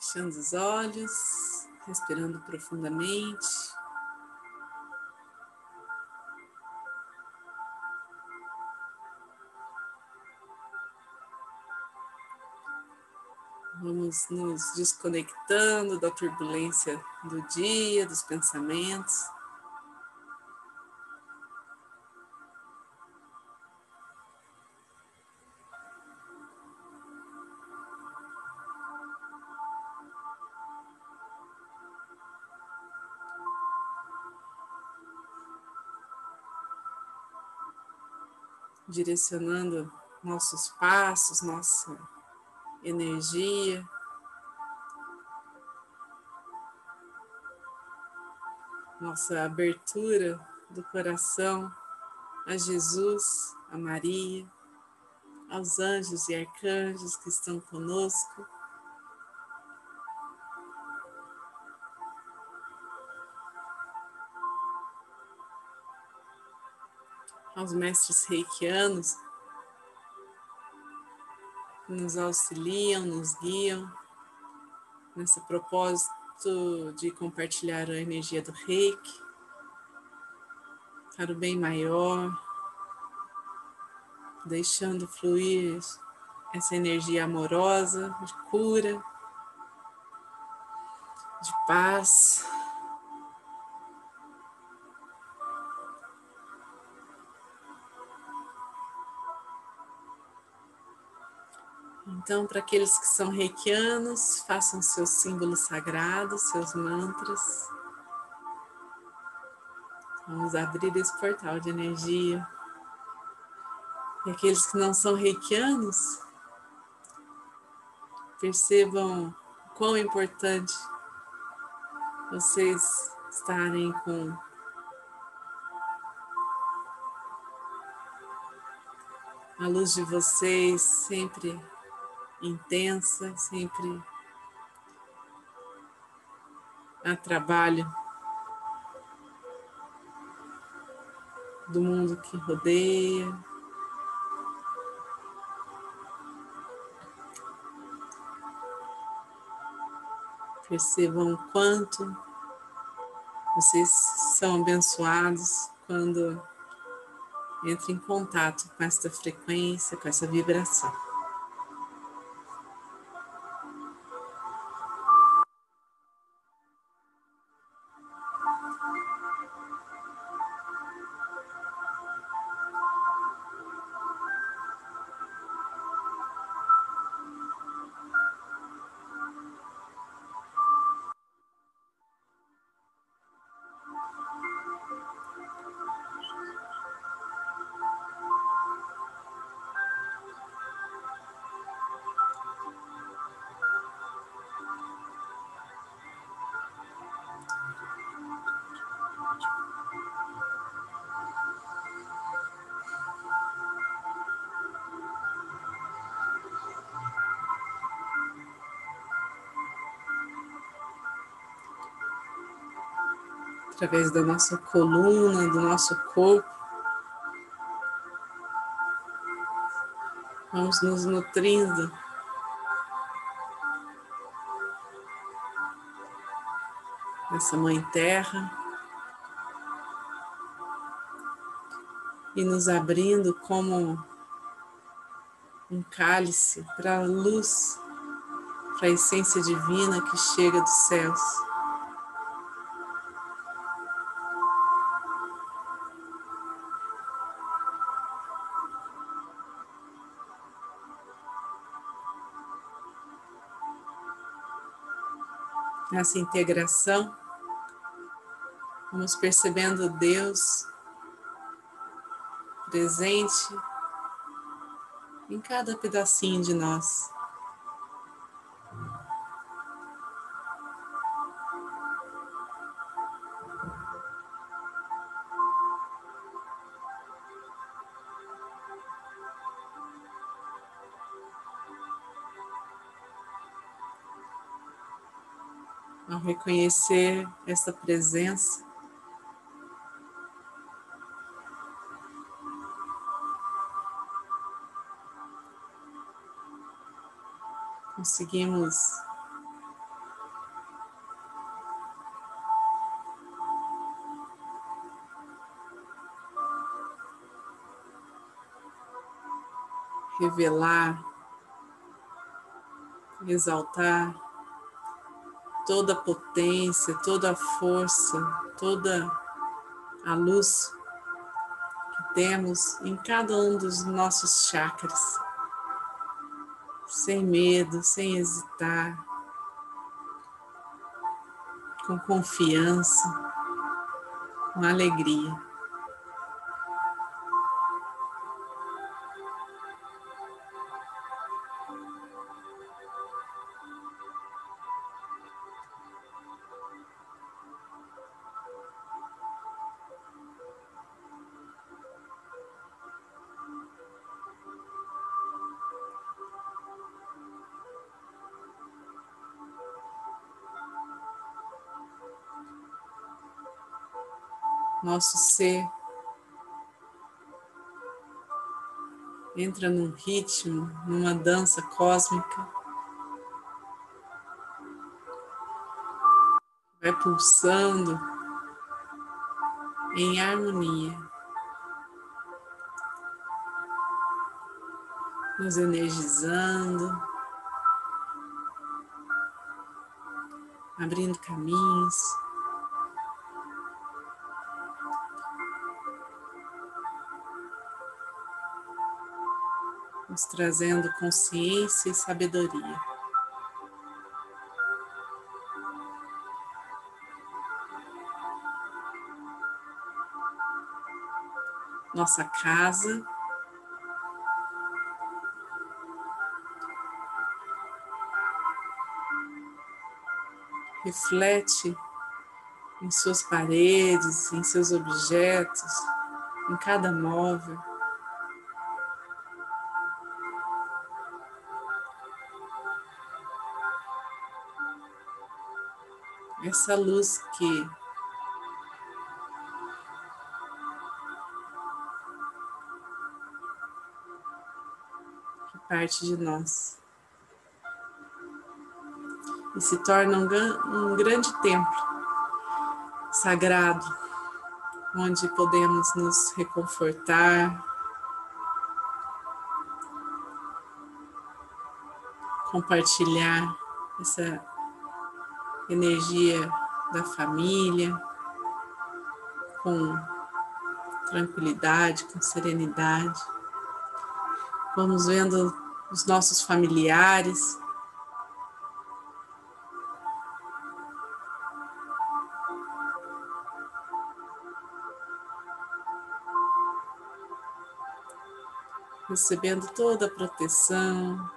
Fechando os olhos, respirando profundamente. Vamos nos desconectando da turbulência do dia, dos pensamentos. Direcionando nossos passos, nossa energia. Nossa abertura do coração a Jesus, a Maria, aos anjos e arcanjos que estão conosco. Aos mestres reikianos que nos auxiliam, nos guiam nesse propósito de compartilhar a energia do reiki para o bem maior, deixando fluir essa energia amorosa de cura, de paz. Então, para aqueles que são reikianos, façam seus símbolos sagrados, seus mantras. Vamos abrir esse portal de energia. E aqueles que não são reikianos, percebam quão importante vocês estarem com a luz de vocês sempre intensa, sempre a trabalho do mundo que rodeia. Percebam o quanto vocês são abençoados quando entram em contato com esta frequência, com essa vibração. Através da nossa coluna, do nosso corpo. Vamos nos nutrindo. Essa Mãe Terra. E nos abrindo como um cálice para a luz, para a essência divina que chega dos céus. Nessa integração, vamos percebendo Deus presente em cada pedacinho de nós. ao reconhecer essa presença, conseguimos revelar, exaltar toda a potência, toda a força, toda a luz que temos em cada um dos nossos chakras, sem medo, sem hesitar, com confiança, com alegria. Nosso ser entra num ritmo, numa dança cósmica, vai pulsando em harmonia, nos energizando, abrindo caminhos. Nos trazendo consciência e sabedoria. Nossa casa reflete em suas paredes, em seus objetos, em cada móvel. Essa luz que parte de nós. E se torna um, um grande templo sagrado onde podemos nos reconfortar, compartilhar essa energia da família, com tranquilidade, com serenidade. Vamos vendo os nossos familiares. Recebendo toda a proteção,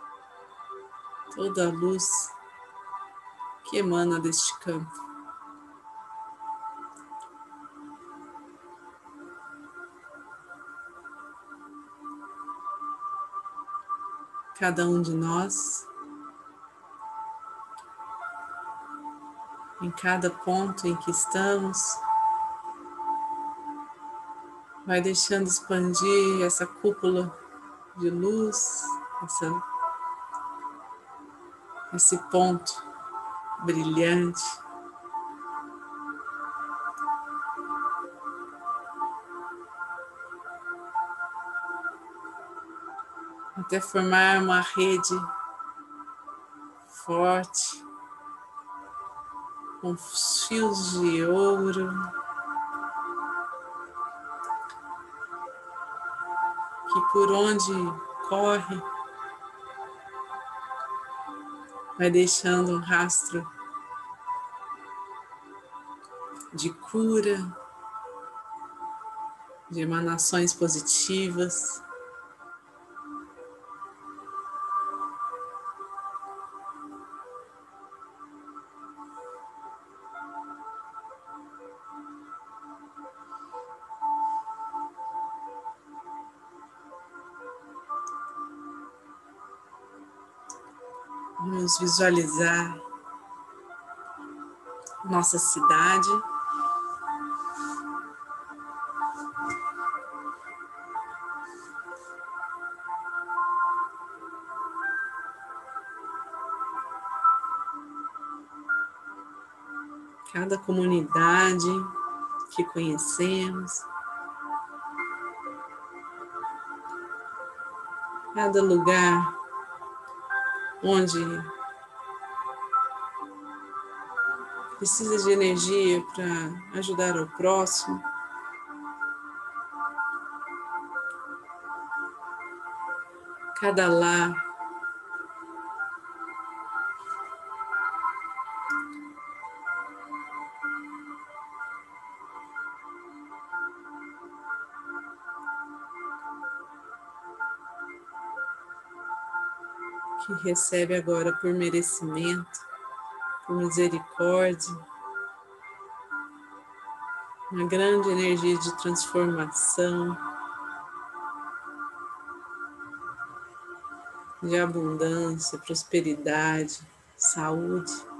toda a luz que emana deste campo. Cada um de nós, em cada ponto em que estamos, vai deixando expandir essa cúpula de luz, essa, esse ponto brilhante. Até formar uma rede forte, com fios de ouro. Que por onde corre, vai deixando um rastro de cura, de emanações positivas. Vamos visualizar nossa cidade. Cada comunidade que conhecemos. cada lugar onde precisa de energia para ajudar o próximo. Cada lar recebe agora por merecimento, por misericórdia, uma grande energia de transformação, de abundância, prosperidade, saúde.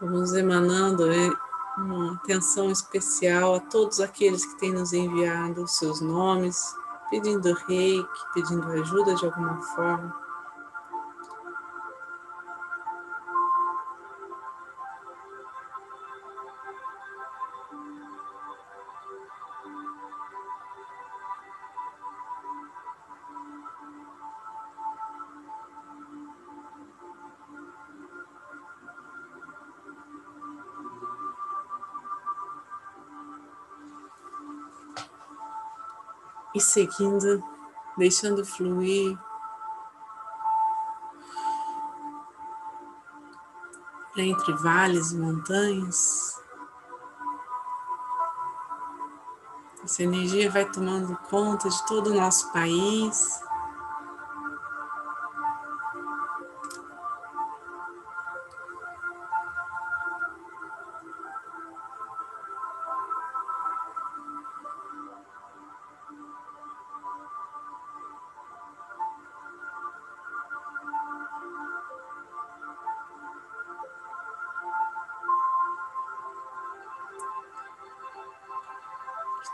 Vamos emanando uma atenção especial a todos aqueles que têm nos enviado seus nomes, pedindo reiki, pedindo ajuda de alguma forma. E seguindo, deixando fluir. Entre vales e montanhas, essa energia vai tomando conta de todo o nosso país.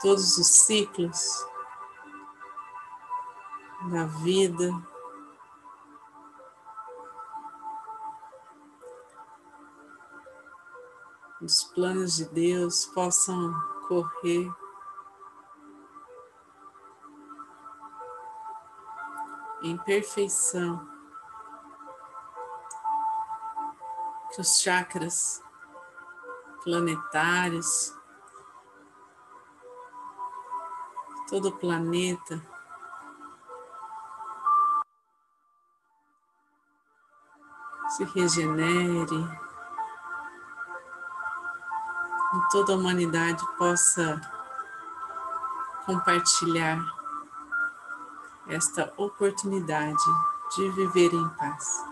Todos os ciclos da vida. Os planos de Deus possam correr em perfeição, que os chakras planetários todo o planeta. Se regenere e toda a humanidade possa compartilhar esta oportunidade de viver em paz.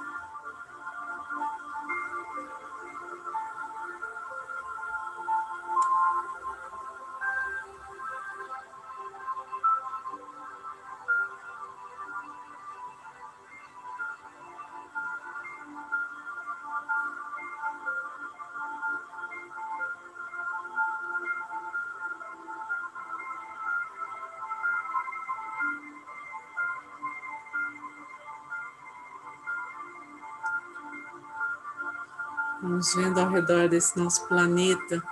Vamos vendo ao redor desse nosso planeta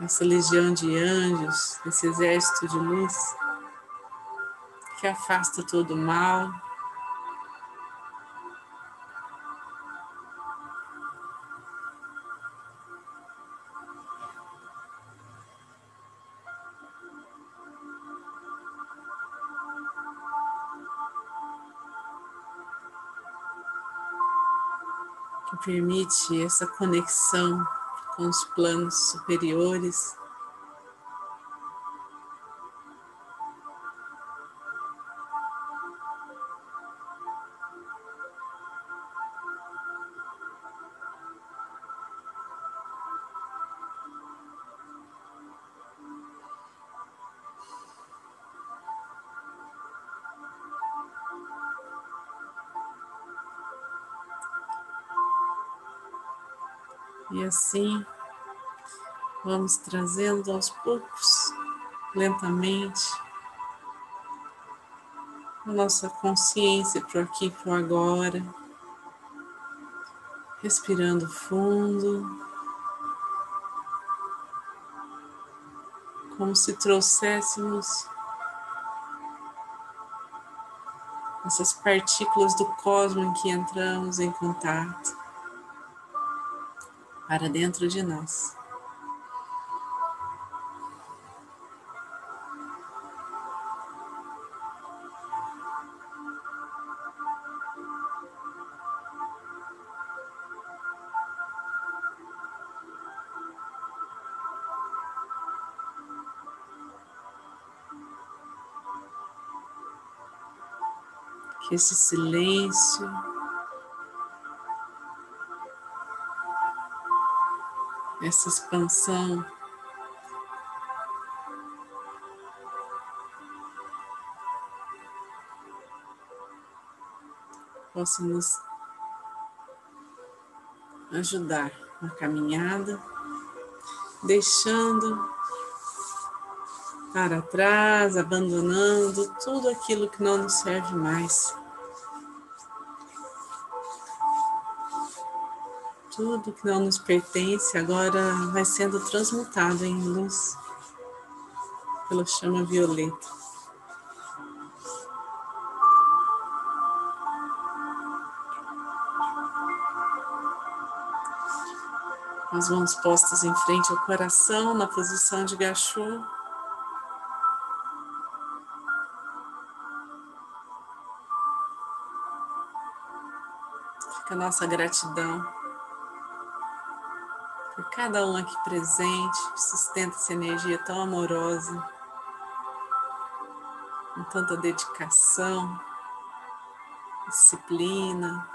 essa legião de anjos, esse exército de luz que afasta todo o mal. Permite essa conexão com os planos superiores. E assim vamos trazendo aos poucos, lentamente, a nossa consciência para aqui e para agora, respirando fundo, como se trouxéssemos essas partículas do cosmos em que entramos em contato para dentro de nós. que esse silêncio essa expansão possa nos ajudar na caminhada, deixando para trás, abandonando tudo aquilo que não nos serve mais. Tudo que não nos pertence agora vai sendo transmutado em luz pela chama violeta. as mãos postas em frente ao coração, na posição de gachô. Fica a nossa gratidão cada um aqui presente, sustenta essa energia tão amorosa, com tanta dedicação, disciplina,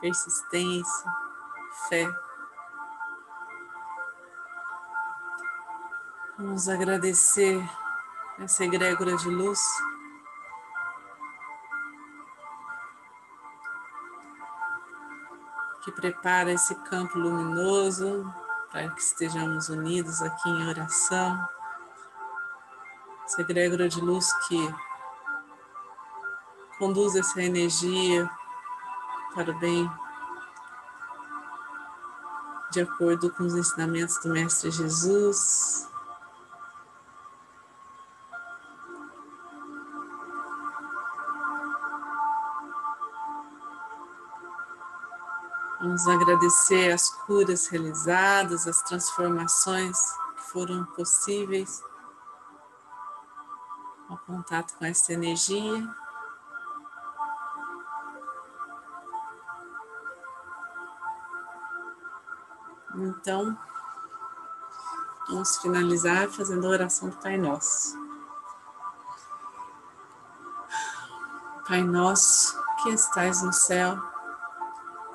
persistência, fé. Vamos agradecer essa egrégora de luz. Que prepara esse campo luminoso para que estejamos unidos aqui em oração. Essa egrégora de luz que conduz essa energia para o bem, de acordo com os ensinamentos do Mestre Jesus. Vamos agradecer as curas realizadas, as transformações que foram possíveis ao contato com essa energia. Então, vamos finalizar fazendo a oração do Pai Nosso. Pai Nosso que estais no céu,